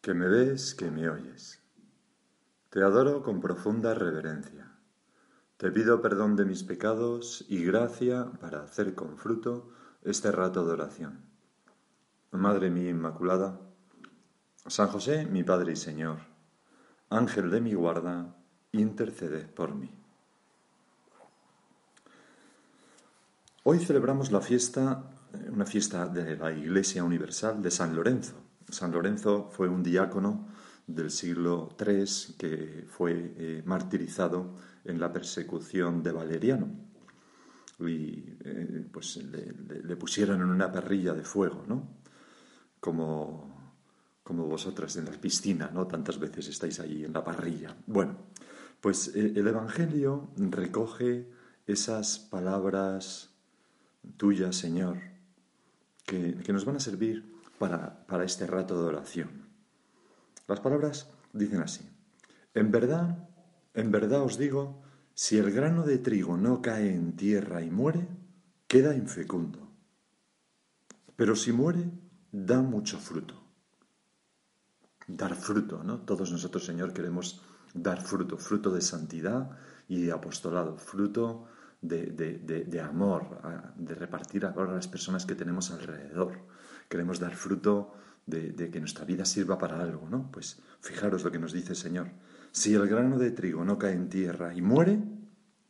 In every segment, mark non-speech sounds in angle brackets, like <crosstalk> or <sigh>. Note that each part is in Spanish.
que me ves, que me oyes. Te adoro con profunda reverencia. Te pido perdón de mis pecados y gracia para hacer con fruto este rato de oración. Madre mía Inmaculada, San José, mi Padre y Señor, Ángel de mi guarda, interceded por mí. Hoy celebramos la fiesta, una fiesta de la Iglesia Universal de San Lorenzo. San Lorenzo fue un diácono del siglo III que fue eh, martirizado en la persecución de Valeriano. Y eh, pues le, pusieron en una parrilla de fuego, ¿no? Como, como vosotras en la piscina, ¿no? Tantas veces estáis allí en la parrilla. Bueno, pues eh, el Evangelio recoge esas palabras tuyas, Señor, que, que nos van a servir para, para este rato de oración. Las palabras dicen así, en verdad, en verdad os digo, si el grano de trigo no cae en tierra y muere, queda infecundo. Pero si muere, da mucho fruto. Dar fruto, ¿no? Todos nosotros, Señor, queremos dar fruto, fruto de santidad y de apostolado, fruto de, de- de- amor, de repartir amor a las personas que tenemos alrededor. Queremos dar fruto de, que nuestra vida sirva para algo, ¿no? Pues fijaros lo que nos dice el Señor. Si el grano de trigo no cae en tierra y muere,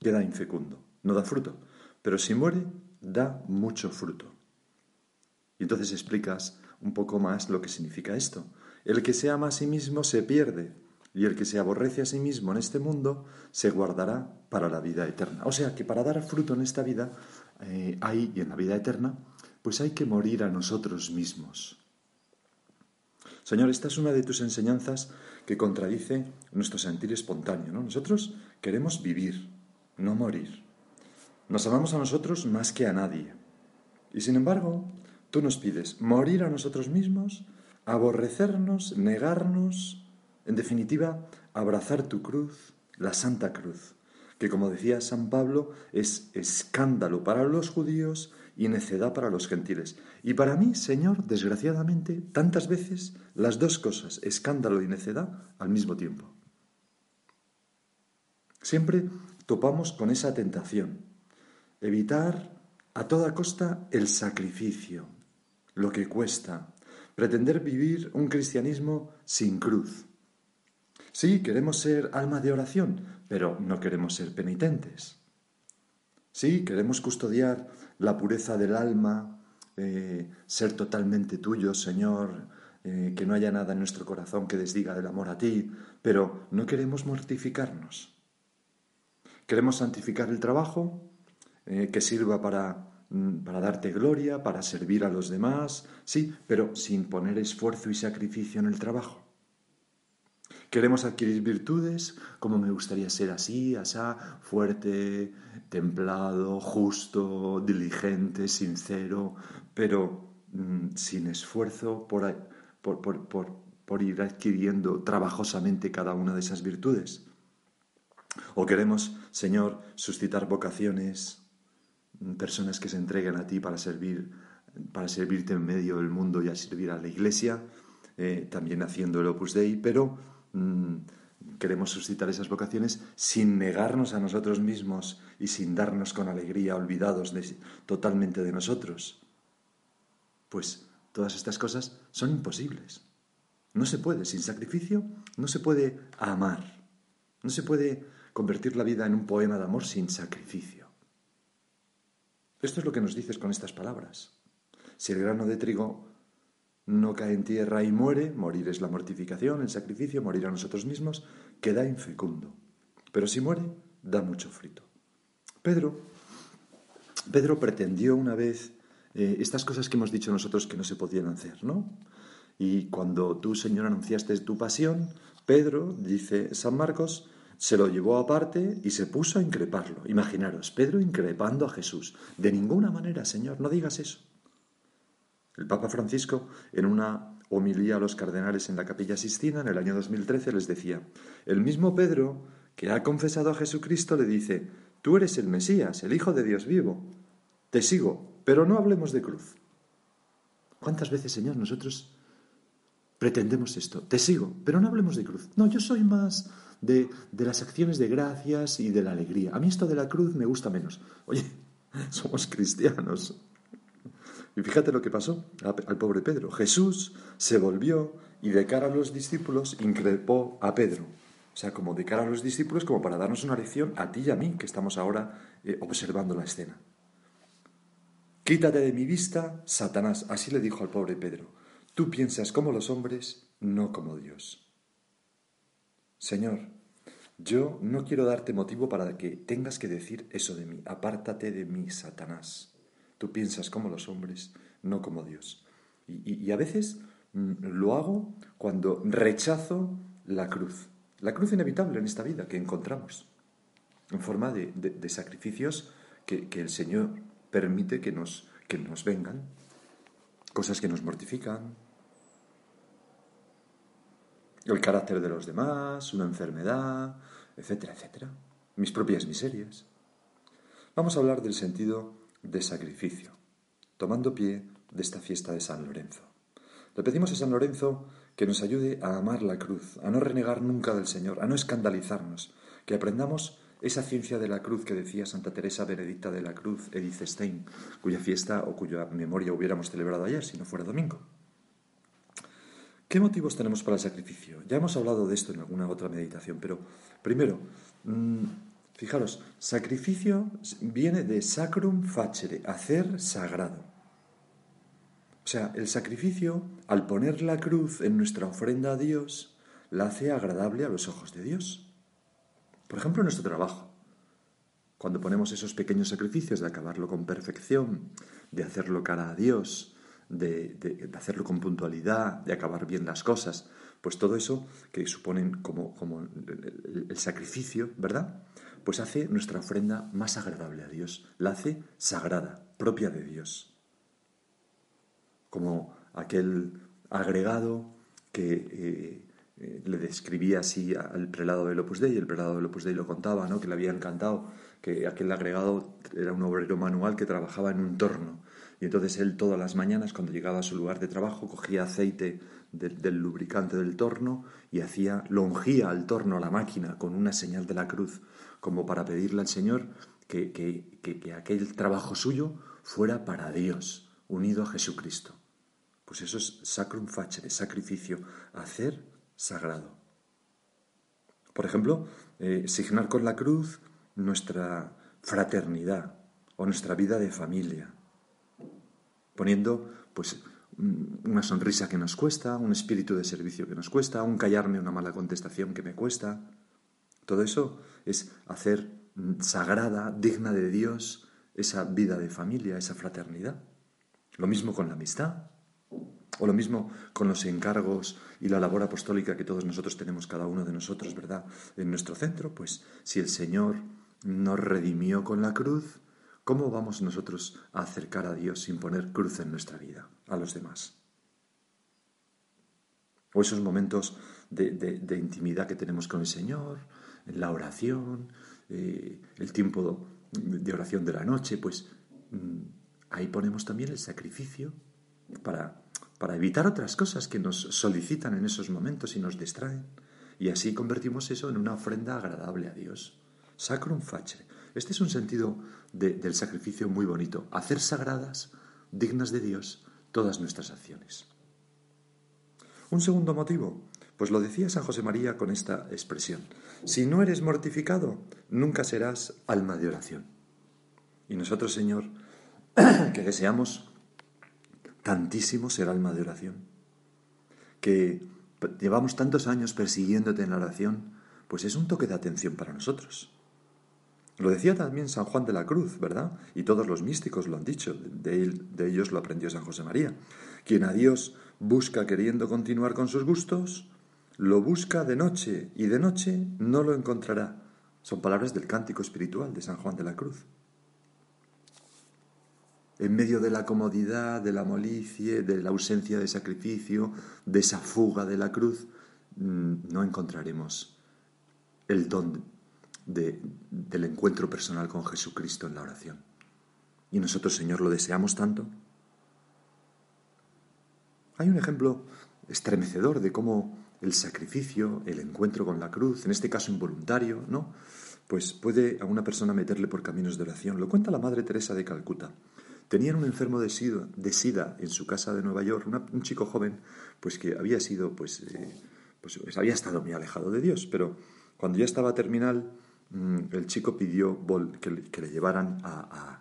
queda infecundo, no da fruto. Pero si muere, da mucho fruto. Y entonces explicas un poco más lo que significa esto. El que se ama a sí mismo se pierde, y el que se aborrece a sí mismo en este mundo se guardará para la vida eterna. O sea que para dar fruto en esta vida, eh, hay, y en la vida eterna, pues hay que morir a nosotros mismos. Señor, esta es una de tus enseñanzas que contradice nuestro sentir espontáneo. ¿no? Nosotros queremos vivir, no morir. Nos amamos a nosotros más que a nadie. Y sin embargo, tú nos pides morir a nosotros mismos, aborrecernos, negarnos, en definitiva, abrazar tu cruz, la Santa Cruz, que como decía San Pablo es escándalo para los judíos y necedad para los gentiles. Y para mí, Señor, desgraciadamente, tantas veces las dos cosas, escándalo y necedad, al mismo tiempo. Siempre topamos con esa tentación, evitar a toda costa el sacrificio, lo que cuesta, pretender vivir un cristianismo sin cruz. Sí, queremos ser alma de oración, pero no queremos ser penitentes. Sí, queremos custodiar la pureza del alma, eh, ser totalmente tuyo, Señor, eh, que no haya nada en nuestro corazón que desdiga del amor a ti, pero no queremos mortificarnos. Queremos santificar el trabajo, eh, que sirva para, mm, para darte gloria, para servir a los demás, sí, pero sin poner esfuerzo y sacrificio en el trabajo. Queremos adquirir virtudes, como me gustaría ser así, asá, fuerte, templado, justo, diligente, sincero, pero mm, sin esfuerzo por, ir adquiriendo trabajosamente cada una de esas virtudes. O queremos, Señor, suscitar vocaciones, mm, personas que se entreguen a ti para servir, para servirte en medio del mundo y a servir a la Iglesia, eh, también haciendo el Opus Dei, pero mm, queremos suscitar esas vocaciones sin negarnos a nosotros mismos y sin darnos con alegría olvidados totalmente de nosotros. Pues todas estas cosas son imposibles. No se puede, sin sacrificio, no se puede amar. No se puede convertir la vida en un poema de amor sin sacrificio. Esto es lo que nos dices con estas palabras. Si el grano de trigo no cae en tierra y muere, morir es la mortificación, el sacrificio, morir a nosotros mismos, queda infecundo. Pero si muere, da mucho fruto. Pedro, Pedro pretendió una vez eh, estas cosas que hemos dicho nosotros que no se podían hacer, ¿no? Y cuando tú, Señor, anunciaste tu pasión, Pedro, dice San Marcos, se lo llevó aparte y se puso a increparlo. Imaginaros, Pedro increpando a Jesús. De ninguna manera, Señor, no digas eso. El Papa Francisco, en una homilía a los cardenales en la Capilla Sistina en el año 2013, les decía, el mismo Pedro, que ha confesado a Jesucristo, le dice, tú eres el Mesías, el Hijo de Dios vivo. Te sigo, pero no hablemos de cruz. ¿Cuántas veces, Señor, nosotros pretendemos esto? Te sigo, pero no hablemos de cruz. No, yo soy más de, de las acciones de gracias y de la alegría. A mí esto de la cruz me gusta menos. Oye, <laughs> somos cristianos. Y fíjate lo que pasó al pobre Pedro. Jesús se volvió y de cara a los discípulos increpó a Pedro. O sea, como de cara a los discípulos, como para darnos una lección a ti y a mí, que estamos ahora eh, observando la escena. Quítate de mi vista, Satanás, así le dijo al pobre Pedro. Tú piensas como los hombres, no como Dios. Señor, yo no quiero darte motivo para que tengas que decir eso de mí. Apártate de mí, Satanás. Tú piensas como los hombres, no como Dios. Y, a veces mm, lo hago cuando rechazo la cruz. La cruz inevitable en esta vida que encontramos, en forma de, sacrificios que, que, el Señor permite que nos, que nos vengan, cosas que nos mortifican, el carácter de los demás, una enfermedad, etcétera, etcétera, mis propias miserias. Vamos a hablar del sentido de sacrificio, tomando pie de esta fiesta de San Lorenzo. Le pedimos a San Lorenzo que nos ayude a amar la cruz, a no renegar nunca del Señor, a no escandalizarnos, que aprendamos esa ciencia de la cruz que decía Santa Teresa Benedicta de la Cruz, Edith Stein, cuya fiesta o cuya memoria hubiéramos celebrado ayer si no fuera domingo. ¿Qué motivos tenemos para el sacrificio? Ya hemos hablado de esto en alguna otra meditación, pero primero, mm, fijaros, sacrificio viene de sacrum facere, hacer sagrado. O sea, el sacrificio, al poner la cruz en nuestra ofrenda a Dios, la hace agradable a los ojos de Dios. Por ejemplo, en nuestro trabajo. Cuando ponemos esos pequeños sacrificios de acabarlo con perfección, de hacerlo cara a Dios, de, hacerlo con puntualidad, de acabar bien las cosas, pues todo eso que suponen como, como el, sacrificio, ¿verdad? Pues hace nuestra ofrenda más agradable a Dios, la hace sagrada, propia de Dios. Como aquel agregado que eh, eh, le describía así al prelado del Opus Dei, el prelado del Opus Dei lo contaba, ¿no? que le había encantado, que aquel agregado era un obrero manual que trabajaba en un torno y entonces él todas las mañanas, cuando llegaba a su lugar de trabajo, cogía aceite del lubricante del torno y hacía, longía al torno, a la máquina, con una señal de la cruz, como para pedirle al Señor que, que, que, aquel trabajo suyo fuera para Dios, unido a Jesucristo. Pues eso es sacrum facere, sacrificio, hacer sagrado. Por ejemplo, eh, signar con la cruz nuestra fraternidad o nuestra vida de familia poniendo pues una sonrisa que nos cuesta, un espíritu de servicio que nos cuesta, un callarme una mala contestación que me cuesta. Todo eso es hacer sagrada, digna de Dios, esa vida de familia, esa fraternidad. Lo mismo con la amistad, o lo mismo con los encargos y la labor apostólica que todos nosotros tenemos, cada uno de nosotros, ¿verdad? En nuestro centro, pues si el Señor nos redimió con la cruz, ¿Cómo vamos nosotros a acercar a Dios sin poner cruz en nuestra vida a los demás? O esos momentos de, intimidad que tenemos con el Señor, la oración, eh, el tiempo de oración de la noche, pues mm, ahí ponemos también el sacrificio para, para evitar otras cosas que nos solicitan en esos momentos y nos distraen. Y así convertimos eso en una ofrenda agradable a Dios. Sacrum facere. Este es un sentido del sacrificio muy bonito, hacer sagradas, dignas de Dios, todas nuestras acciones. Un segundo motivo, pues lo decía San José María con esta expresión, si no eres mortificado, nunca serás alma de oración. Y nosotros, Señor, <clears throat> que deseamos tantísimo ser alma de oración, que llevamos tantos años persiguiéndote en la oración, pues es un toque de atención para nosotros. Lo decía también San Juan de la Cruz, ¿verdad? Y todos los místicos lo han dicho, de, de ellos lo aprendió San José María. Quien a Dios busca queriendo continuar con sus gustos, lo busca de noche y de noche no lo encontrará. Son palabras del cántico espiritual de San Juan de la Cruz. En medio de la comodidad, de la molicie, de la ausencia de sacrificio, de esa fuga de la cruz, mm, no encontraremos el don del encuentro personal con Jesucristo en la oración. Y nosotros, Señor, lo deseamos tanto. Hay un ejemplo estremecedor de cómo el sacrificio, el encuentro con la cruz, en este caso involuntario, ¿no? Pues puede a una persona meterle por caminos de oración. Lo cuenta la Madre Teresa de Calcuta. Tenían un enfermo de sida, en su casa de Nueva York, un chico joven, pues que había sido, pues, eh, pues, pues, había estado muy alejado de Dios, pero cuando ya estaba terminal, mm, el chico pidió que le, llevaran a,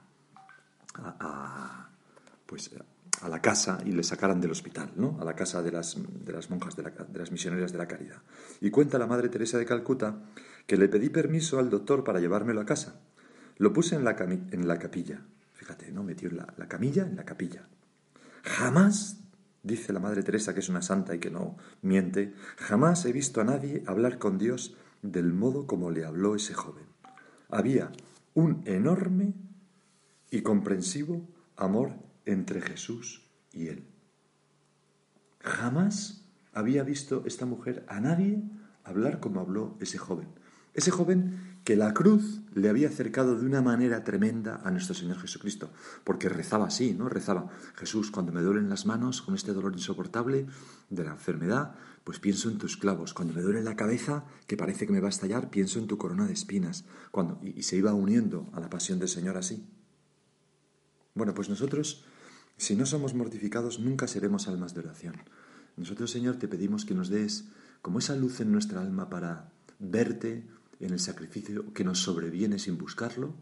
pues, a la casa y le sacaran del hospital, ¿no? a la casa de las, de las monjas, de, de, las misioneras de la caridad. Y cuenta la Madre Teresa de Calcuta que le pedí permiso al doctor para llevármelo a casa. Lo puse en la, en la capilla. Fíjate, ¿no? Metió la, la camilla en la capilla. Jamás, dice la Madre Teresa, que es una santa y que no miente, jamás he visto a nadie hablar con Dios del modo como le habló ese joven. Había un enorme y comprensivo amor entre Jesús y él. Jamás había visto esta mujer a nadie hablar como habló ese joven. Ese joven que la cruz le había acercado de una manera tremenda a nuestro Señor Jesucristo, porque rezaba así, ¿no? Rezaba, Jesús, cuando me duelen las manos con este dolor insoportable de la enfermedad, pues pienso en tus clavos. Cuando me duele la cabeza, que parece que me va a estallar, pienso en tu corona de espinas. Cuando, y se iba uniendo a la pasión del Señor así. Bueno, pues nosotros si no somos mortificados, nunca seremos almas de oración. Nosotros, Señor, te pedimos que nos des como esa luz en nuestra alma para verte en el sacrificio que nos sobreviene sin buscarlo,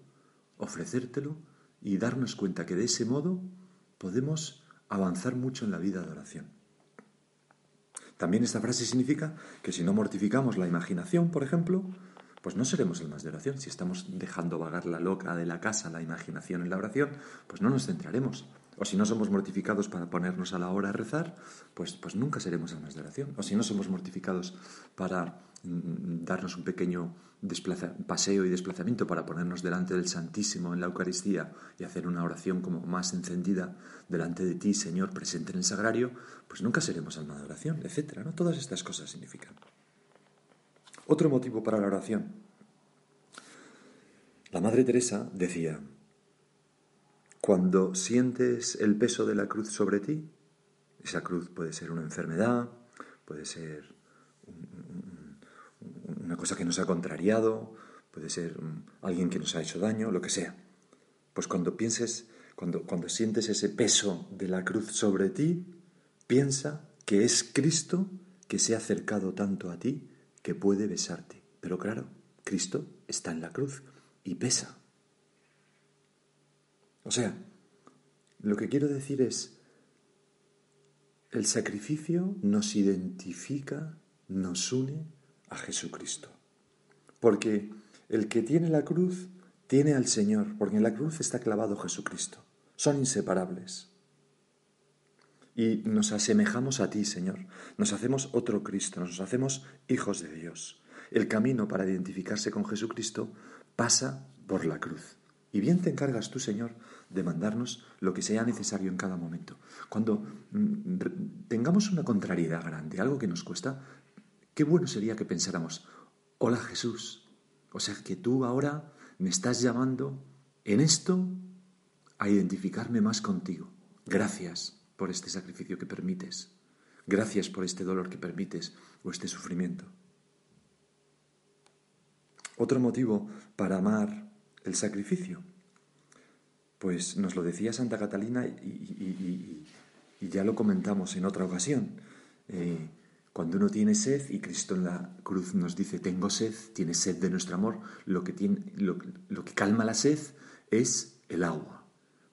ofrecértelo y darnos cuenta que de ese modo podemos avanzar mucho en la vida de oración. También esta frase significa que si no mortificamos la imaginación, por ejemplo, pues no seremos almas de oración. Si estamos dejando vagar la loca de la casa, la imaginación en la oración, pues no nos centraremos. O si no somos mortificados para ponernos a la hora a rezar, pues, pues nunca seremos almas de oración. O si no somos mortificados para mm, darnos un pequeño paseo y desplazamiento para ponernos delante del Santísimo en la Eucaristía y hacer una oración como más encendida delante de ti, Señor, presente en el sagrario, pues nunca seremos alma de oración, etc. ¿no? Todas estas cosas significan. Otro motivo para la oración. La Madre Teresa decía, cuando sientes el peso de la cruz sobre ti, esa cruz puede ser una enfermedad, puede ser una cosa que nos ha contrariado, puede ser alguien que nos ha hecho daño, lo que sea. Pues cuando pienses, cuando, cuando sientes ese peso de la cruz sobre ti, piensa que es Cristo que se ha acercado tanto a ti que puede besarte. Pero claro, Cristo está en la cruz y pesa. O sea, lo que quiero decir es, el sacrificio nos identifica, nos une a Jesucristo. Porque el que tiene la cruz tiene al Señor, porque en la cruz está clavado Jesucristo. Son inseparables. Y nos asemejamos a ti, Señor. Nos hacemos otro Cristo, nos hacemos hijos de Dios. El camino para identificarse con Jesucristo pasa por la cruz. Y bien te encargas tú, Señor, de mandarnos lo que sea necesario en cada momento. Cuando mm, tengamos una contrariedad grande, algo que nos cuesta, qué bueno sería que pensáramos, hola Jesús, o sea que tú ahora me estás llamando en esto a identificarme más contigo. Gracias por este sacrificio que permites. Gracias por este dolor que permites o este sufrimiento. Otro motivo para amar el sacrificio pues nos lo decía Santa Catalina y, ya lo comentamos en otra ocasión. Eh, cuando uno tiene sed y Cristo en la cruz nos dice tengo sed, tiene sed de nuestro amor, lo que, tiene, lo, que calma la sed es el agua.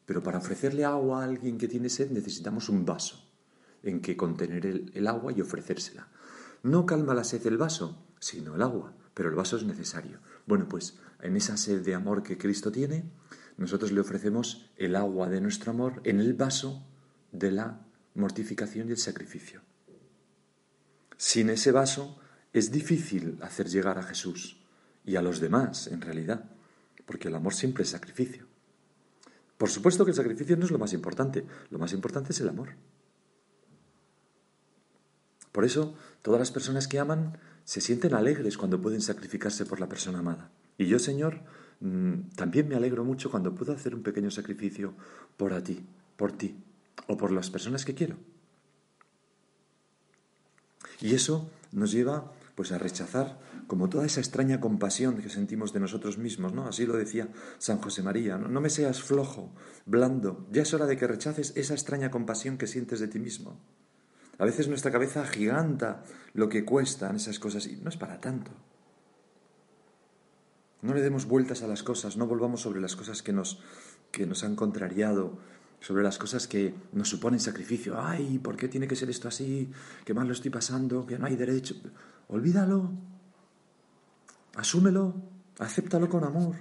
Pero para ofrecerle agua a alguien que tiene sed necesitamos un vaso en que contener el, el agua y ofrecérsela. No calma la sed el vaso, sino el agua, pero el vaso es necesario. Bueno, pues en esa sed de amor que Cristo tiene, nosotros le ofrecemos el agua de nuestro amor en el vaso de la mortificación y el sacrificio. Sin ese vaso es difícil hacer llegar a Jesús y a los demás, en realidad, porque el amor siempre es sacrificio. Por supuesto que el sacrificio no es lo más importante, lo más importante es el amor. Por eso, todas las personas que aman se sienten alegres cuando pueden sacrificarse por la persona amada. Y yo, Señor, también me alegro mucho cuando puedo hacer un pequeño sacrificio por a ti, por ti, o por las personas que quiero. Y eso nos lleva pues a rechazar como toda esa extraña compasión que sentimos de nosotros mismos, ¿no? Así lo decía San José María, ¿no? no me seas flojo, blando, ya es hora de que rechaces esa extraña compasión que sientes de ti mismo. A veces nuestra cabeza agiganta lo que cuestan esas cosas y no es para tanto. No le demos vueltas a las cosas, no volvamos sobre las cosas que nos, que nos han contrariado, sobre las cosas que nos suponen sacrificio. Ay, ¿por qué tiene que ser esto así? ¿Qué mal lo estoy pasando? ¿Que no hay derecho? Olvídalo. Asúmelo. Acéptalo con amor.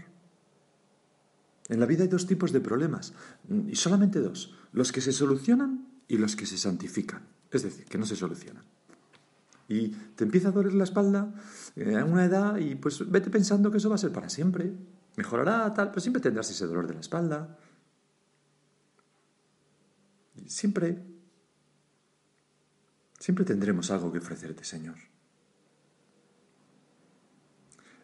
En la vida hay dos tipos de problemas, y solamente dos, los que se solucionan y los que se santifican, es decir, que no se solucionan. Y te empieza a doler la espalda eh, a una edad y pues vete pensando que eso va a ser para siempre. Mejorará, tal, pero siempre tendrás ese dolor de la espalda. Siempre, siempre tendremos algo que ofrecerte, Señor.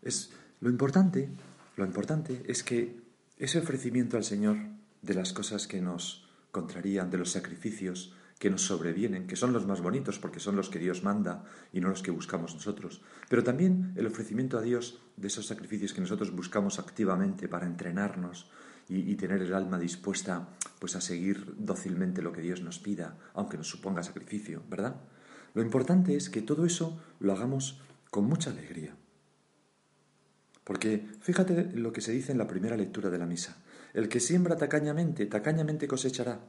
Es, lo importante, lo importante es que ese ofrecimiento al Señor de las cosas que nos contrarían, de los sacrificios que nos sobrevienen, que son los más bonitos porque son los que Dios manda y no los que buscamos nosotros, pero también el ofrecimiento a Dios de esos sacrificios que nosotros buscamos activamente para entrenarnos, y, tener el alma dispuesta pues a seguir dócilmente lo que Dios nos pida, aunque nos suponga sacrificio, ¿verdad? Lo importante es que todo eso lo hagamos con mucha alegría. Porque fíjate lo que se dice en la primera lectura de la misa. El que siembra tacañamente, tacañamente cosechará.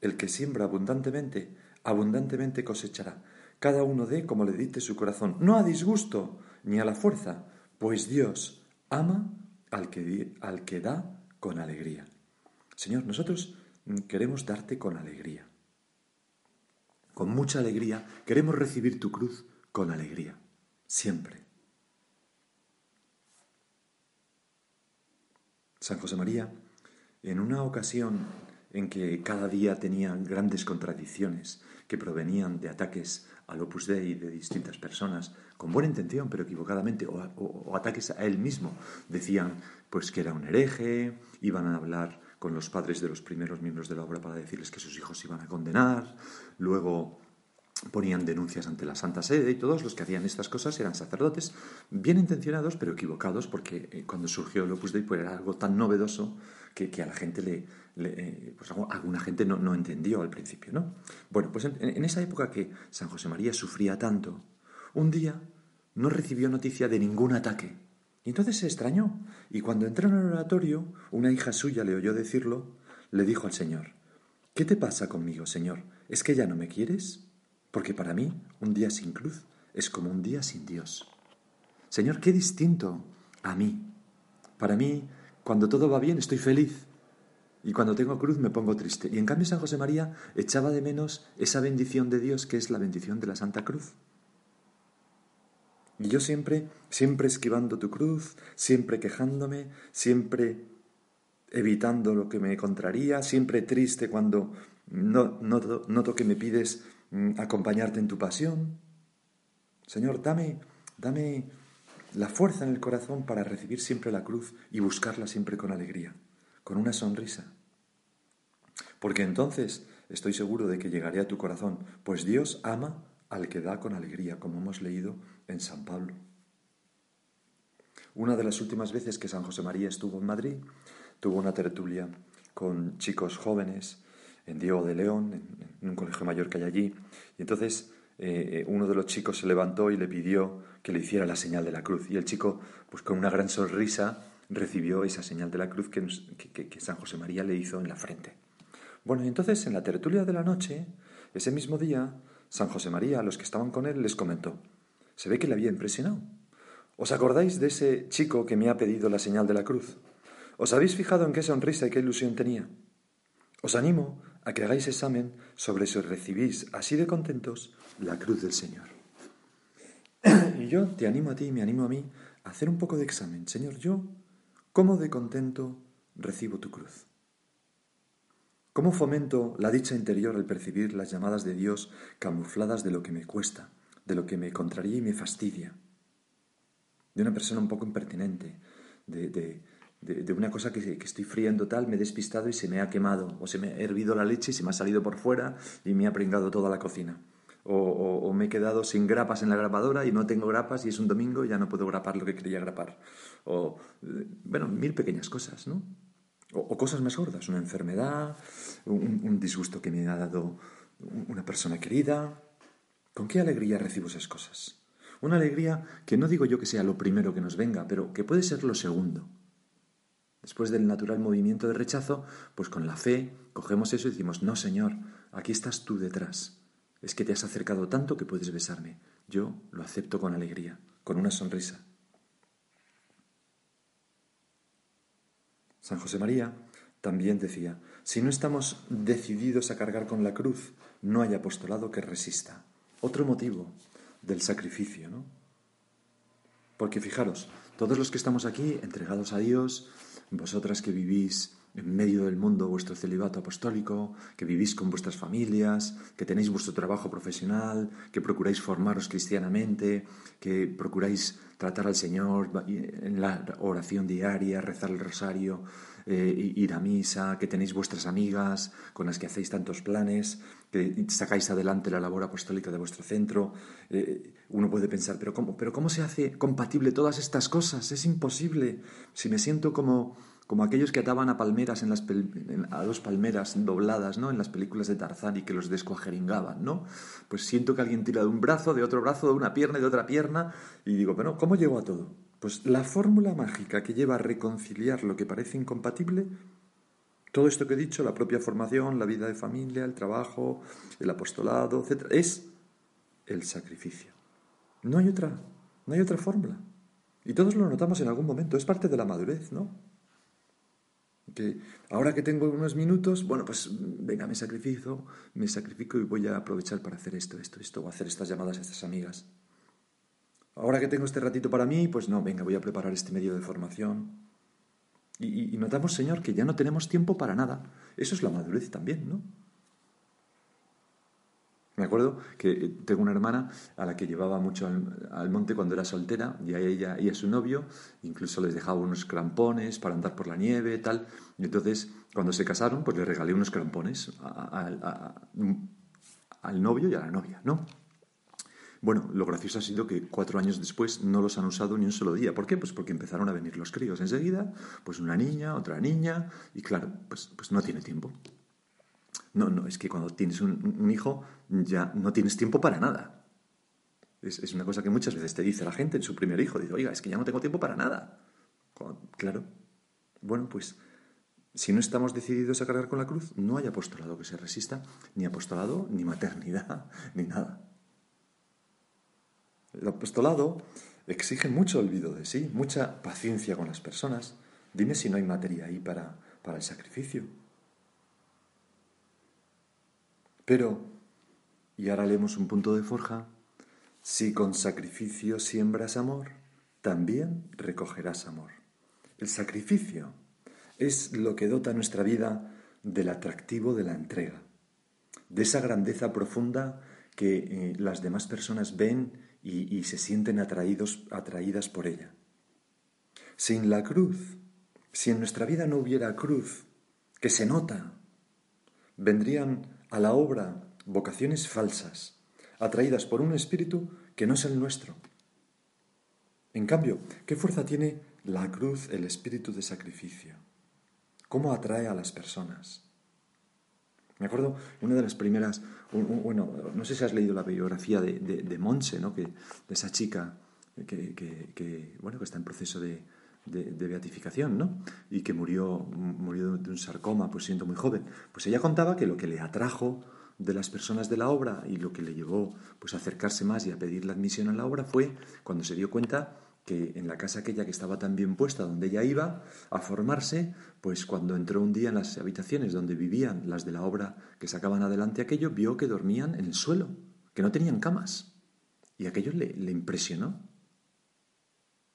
El que siembra abundantemente, abundantemente cosechará. Cada uno dé como le dicte su corazón, no a disgusto ni a la fuerza, pues Dios ama al que, al que da con alegría. Señor, nosotros queremos darte con alegría. Con mucha alegría queremos recibir tu cruz con alegría, siempre. San José María, en una ocasión en que cada día tenía grandes contradicciones que provenían de ataques al Opus Dei de distintas personas, con buena intención, pero equivocadamente, o, ataques a él mismo. Decían pues que era un hereje, iban a hablar con los padres de los primeros miembros de la obra para decirles que sus hijos iban a condenar, luego ponían denuncias ante la Santa Sede y todos los que hacían estas cosas eran sacerdotes bien intencionados pero equivocados porque eh, cuando surgió el Opus Dei pues era algo tan novedoso que, a la gente le, eh, pues alguna gente no, no, entendió al principio, ¿no? Bueno, pues en, en esa época que San José María sufría tanto, un día no recibió noticia de ningún ataque y entonces se extrañó, y cuando entró en el oratorio, una hija suya le oyó decirlo, le dijo al Señor, ¿Qué te pasa conmigo, Señor? ¿Es que ya no me quieres? Porque para mí un día sin cruz es como un día sin Dios. Señor, qué distinto a mí. Para mí, cuando todo va bien, estoy feliz. Y cuando tengo cruz me pongo triste. Y en cambio San José María echaba de menos esa bendición de Dios que es la bendición de la Santa Cruz. Y yo siempre, siempre esquivando tu cruz, siempre quejándome, siempre evitando lo que me contraría, siempre triste cuando no, noto que me pides mm, acompañarte en tu pasión. Señor, dame, dame la fuerza en el corazón para recibir siempre la cruz y buscarla siempre con alegría, con una sonrisa. Porque entonces estoy seguro de que llegaré a tu corazón, pues Dios ama al que da con alegría, como hemos leído en San Pablo. Una de las últimas veces que San José María estuvo en Madrid, tuvo una tertulia con chicos jóvenes en Diego de León, en, un colegio mayor que hay allí, y entonces eh, uno de los chicos se levantó y le pidió que le hiciera la señal de la cruz, y el chico, pues con una gran sonrisa, recibió esa señal de la cruz que, que San José María le hizo en la frente. Bueno, y entonces en la tertulia de la noche, ese mismo día, San José María a los que estaban con él les comentó, se ve que le había impresionado. ¿Os acordáis de ese chico que me ha pedido la señal de la cruz? ¿Os habéis fijado en qué sonrisa y qué ilusión tenía? Os animo a que hagáis examen sobre si recibís así de contentos la cruz del Señor. y yo te animo a ti y me animo a mí a hacer un poco de examen. Señor, yo, ¿cómo de contento recibo tu cruz? ¿Cómo fomento la dicha interior al percibir las llamadas de Dios camufladas de lo que me cuesta, de lo que me contraría y me fastidia? De una persona un poco impertinente, de, una cosa que, que, estoy friendo tal, me he despistado y se me ha quemado, o se me ha hervido la leche y se me ha salido por fuera y me ha pringado toda la cocina. O, me he quedado sin grapas en la grapadora y no tengo grapas y es un domingo y ya no puedo grapar lo que quería grapar. O, eh, bueno, mil pequeñas cosas, ¿no? O, cosas más gordas, una enfermedad, un, disgusto que me ha dado una persona querida. ¿Con qué alegría recibo esas cosas? Una alegría que no digo yo que sea lo primero que nos venga, pero que puede ser lo segundo. Después del natural movimiento de rechazo, pues con la fe cogemos eso y decimos, no, Señor, aquí estás tú detrás. Es que te has acercado tanto que puedes besarme. Yo lo acepto con alegría, con una sonrisa. San José María también decía, si no estamos decididos a cargar con la cruz, no hay apostolado que resista. Otro motivo del sacrificio, ¿no? Porque fijaros, todos los que estamos aquí entregados a Dios, vosotras que vivís en medio del mundo vuestro celibato apostólico, que vivís con vuestras familias, que tenéis vuestro trabajo profesional, que procuráis formaros cristianamente, que procuráis tratar al Señor en la oración diaria, rezar el rosario, eh, ir a misa, que tenéis vuestras amigas con las que hacéis tantos planes, que sacáis adelante la labor apostólica de vuestro centro. Eh, uno puede pensar, ¿pero cómo, ¿pero cómo se hace compatible todas estas cosas? Es imposible. Si me siento como como aquellos que ataban a palmeras en las a dos palmeras dobladas, ¿no? En las películas de Tarzán y que los descuajeringaban, ¿no? Pues siento que alguien tira de un brazo, de otro brazo, de una pierna y de otra pierna y digo, pero ¿cómo llego a todo? Pues la fórmula mágica que lleva a reconciliar lo que parece incompatible, todo esto que he dicho, la propia formación, la vida de familia, el trabajo, el apostolado, etc., es el sacrificio. No hay otra, no hay otra fórmula. Y todos lo notamos en algún momento, es parte de la madurez, ¿no? Que ahora que tengo unos minutos, bueno, pues venga, me sacrifico, me sacrifico y voy a aprovechar para hacer esto, esto, esto, o hacer estas llamadas a estas amigas. Ahora que tengo este ratito para mí, pues no, venga, voy a preparar este medio de formación. Y, y notamos, Señor, que ya no tenemos tiempo para nada. Eso es la madurez también, ¿no? Me acuerdo que eh, tengo una hermana a la que llevaba mucho al, monte cuando era soltera, y a ella y a su novio, incluso les dejaba unos crampones para andar por la nieve, tal. Y entonces, cuando se casaron, pues le regalé unos crampones al novio y a la novia, ¿no? Bueno, lo gracioso ha sido que cuatro años después no los han usado ni un solo día. ¿Por qué? Pues porque empezaron a venir los críos enseguida, pues una niña, otra niña, y claro, pues, pues no tiene tiempo. No, no, es que cuando tienes un, hijo ya no tienes tiempo para nada. Es, una cosa que muchas veces te dice la gente en su primer hijo. Dice, oiga, es que ya no tengo tiempo para nada. claro. Bueno, pues si no estamos decididos a cargar con la cruz, no hay apostolado que se resista, ni apostolado, ni maternidad, <laughs> ni nada. El apostolado exige mucho olvido de sí, mucha paciencia con las personas. Dime si no hay materia ahí para, para el sacrificio. Pero, y ahora leemos un punto de forja, si con sacrificio siembras amor, también recogerás amor. El sacrificio es lo que dota nuestra vida del atractivo de la entrega, de esa grandeza profunda que eh, las demás personas ven y, y se sienten atraídos, atraídas por ella. Sin la cruz, si en nuestra vida no hubiera cruz, que se nota, vendrían a la obra vocaciones falsas, atraídas por un espíritu que no es el nuestro. En cambio, ¿qué fuerza tiene la cruz, el espíritu de sacrificio? ¿Cómo atrae a las personas? Me acuerdo una de las primeras, bueno, no sé si has leído la biografía de, de, Monse, ¿no? que, de esa chica que, bueno, que está en proceso de, de, beatificación, ¿no? Y que murió, murió de un sarcoma, pues siendo muy joven. Pues ella contaba que lo que le atrajo de las personas de la obra y lo que le llevó pues a acercarse más y a pedir la admisión a la obra fue cuando se dio cuenta que en la casa aquella que estaba tan bien puesta, donde ella iba a formarse, pues cuando entró un día en las habitaciones donde vivían las de la obra que sacaban adelante aquello, vio que dormían en el suelo, que no tenían camas. Y aquello le, le impresionó.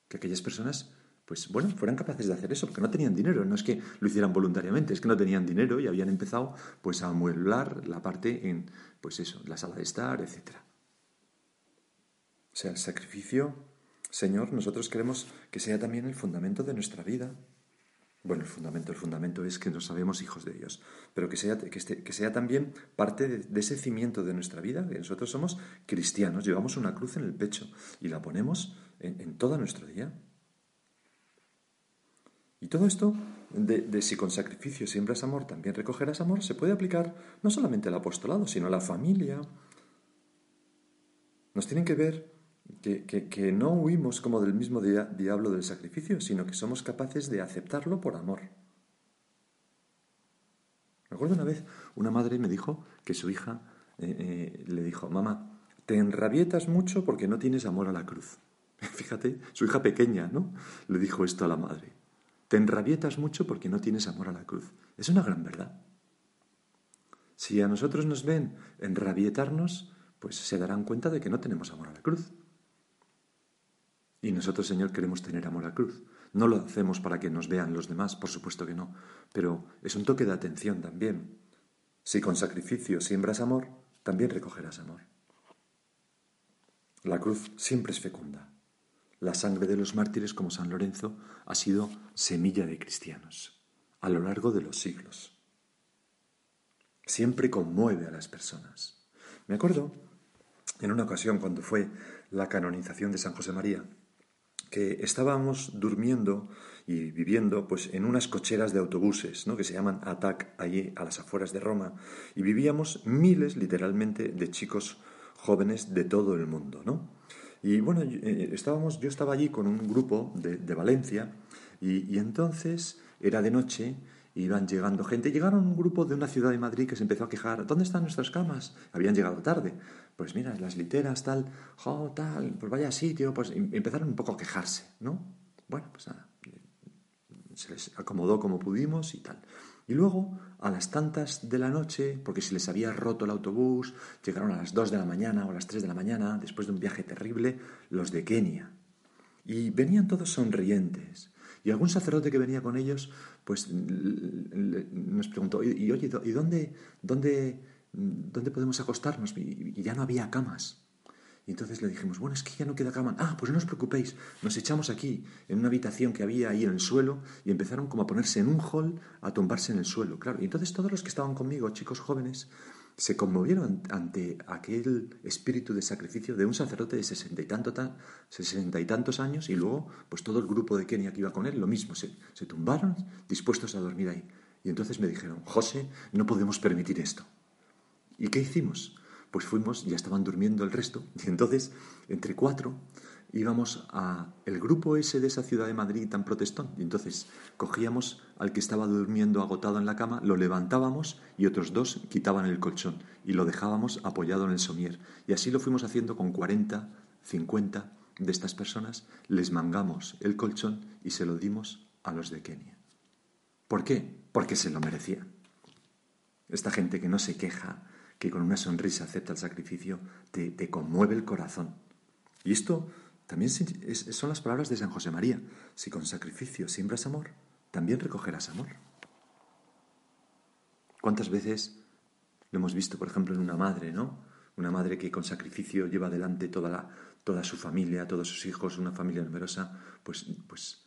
Que aquellas personas pues bueno, fueran capaces de hacer eso, porque no tenían dinero, no es que lo hicieran voluntariamente, es que no tenían dinero y habían empezado pues a amueblar la parte en, pues eso, la sala de estar, etc. O sea, el sacrificio, Señor, nosotros queremos que sea también el fundamento de nuestra vida. Bueno, el fundamento, el fundamento es que nos sabemos hijos de Dios, pero que sea, que, que sea también parte de, ese cimiento de nuestra vida, que nosotros somos cristianos, llevamos una cruz en el pecho y la ponemos en todo nuestro día. Y todo esto, de, si con sacrificio siembras amor, también recogerás amor, se puede aplicar no solamente al apostolado, sino a la familia. Nos tienen que ver que, no huimos como del mismo diablo del sacrificio, sino que somos capaces de aceptarlo por amor. Me acuerdo una vez, una madre me dijo que su hija eh, eh, le dijo, mamá, te enrabietas mucho porque no tienes amor a la cruz. <laughs> Fíjate, su hija pequeña, ¿no? Le dijo esto a la madre. Te enrabietas mucho porque no tienes amor a la cruz. Es una gran verdad. Si a nosotros nos ven enrabietarnos, pues se darán cuenta de que no tenemos amor a la cruz. Y nosotros, Señor, queremos tener amor a la cruz. No lo hacemos para que nos vean los demás, por supuesto que no, pero es un toque de atención también. Si con sacrificio siembras amor, también recogerás amor. La cruz siempre es fecunda. La sangre de los mártires como San Lorenzo ha sido semilla de cristianos a lo largo de los siglos. Siempre conmueve a las personas. Me acuerdo en una ocasión cuando fue la canonización de San José María, que estábamos durmiendo y viviendo pues en unas cocheras de autobuses, ¿no? que se llaman ATAC allí a las afueras de Roma, y vivíamos miles literalmente de chicos jóvenes de todo el mundo, ¿no? Y bueno, eh, estábamos, yo estaba allí con un grupo de, Valencia y, entonces era de noche, iban llegando gente. Llegaron un grupo de una ciudad de Madrid que se empezó a quejar, ¿dónde están nuestras camas? Habían llegado tarde. Pues mira, las literas, tal, jo, tal, pues vaya sitio, pues em, empezaron un poco a quejarse, ¿no? Bueno, pues nada, se les acomodó como pudimos y tal. Y luego, a las tantas de la noche, porque si les había roto el autobús, llegaron a las 2 de la mañana o a las 3 de la mañana, después de un viaje terrible, los de Kenia. Y venían todos sonrientes. Y algún sacerdote que venía con ellos, pues nos preguntó, y, oye, ¿y dónde, dónde, dónde podemos acostarnos? y ya no había camas. Y entonces le dijimos, bueno, es que ya no queda cama. Ah, pues no os preocupéis, nos echamos aquí, en una habitación que había ahí en el suelo, y empezaron como a ponerse en un hall, a tumbarse en el suelo, claro. Y entonces todos los que estaban conmigo, chicos jóvenes, se conmovieron ante aquel espíritu de sacrificio de un sacerdote de sesenta y, tanto, sesenta y tantos años, y luego, pues todo el grupo de Kenia que iba con él, lo mismo, se, se tumbaron dispuestos a dormir ahí. Y entonces me dijeron, José, no podemos permitir esto. ¿Y qué hicimos? Pues fuimos, ya estaban durmiendo el resto, <laughs> y entonces, entre cuatro, íbamos a el grupo ese de esa ciudad de Madrid tan protestón, y entonces cogíamos al que estaba durmiendo agotado en la cama, lo levantábamos y otros dos quitaban el colchón y lo dejábamos apoyado en el somier. Y así lo fuimos haciendo con 40, 50 de estas personas, les mangamos el colchón y se lo dimos a los de Kenia. ¿Por qué? Porque se lo merecían. Esta gente que no se queja, que con una sonrisa acepta el sacrificio, te, conmueve el corazón. Y esto también son las palabras de San José María. Si con sacrificio siembras amor, también recogerás amor. ¿Cuántas veces lo hemos visto, por ejemplo, en una madre, ¿no? Una madre que con sacrificio lleva adelante toda, toda su familia, todos sus hijos, una familia numerosa, pues, pues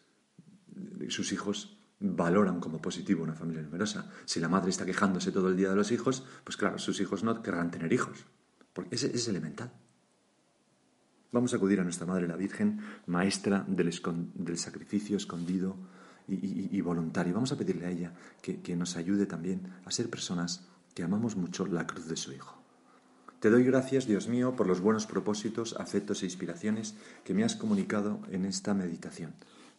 sus hijos valoran como positivo una familia numerosa. Si la madre está quejándose todo el día de los hijos, pues claro, sus hijos no querrán tener hijos, porque es, es elemental. Vamos a acudir a nuestra Madre la Virgen, maestra del, sacrificio escondido y, voluntario. Vamos a pedirle a ella que nos ayude también a ser personas que amamos mucho la cruz de su Hijo. Te doy gracias, Dios mío, por los buenos propósitos, afectos e inspiraciones que me has comunicado en esta meditación.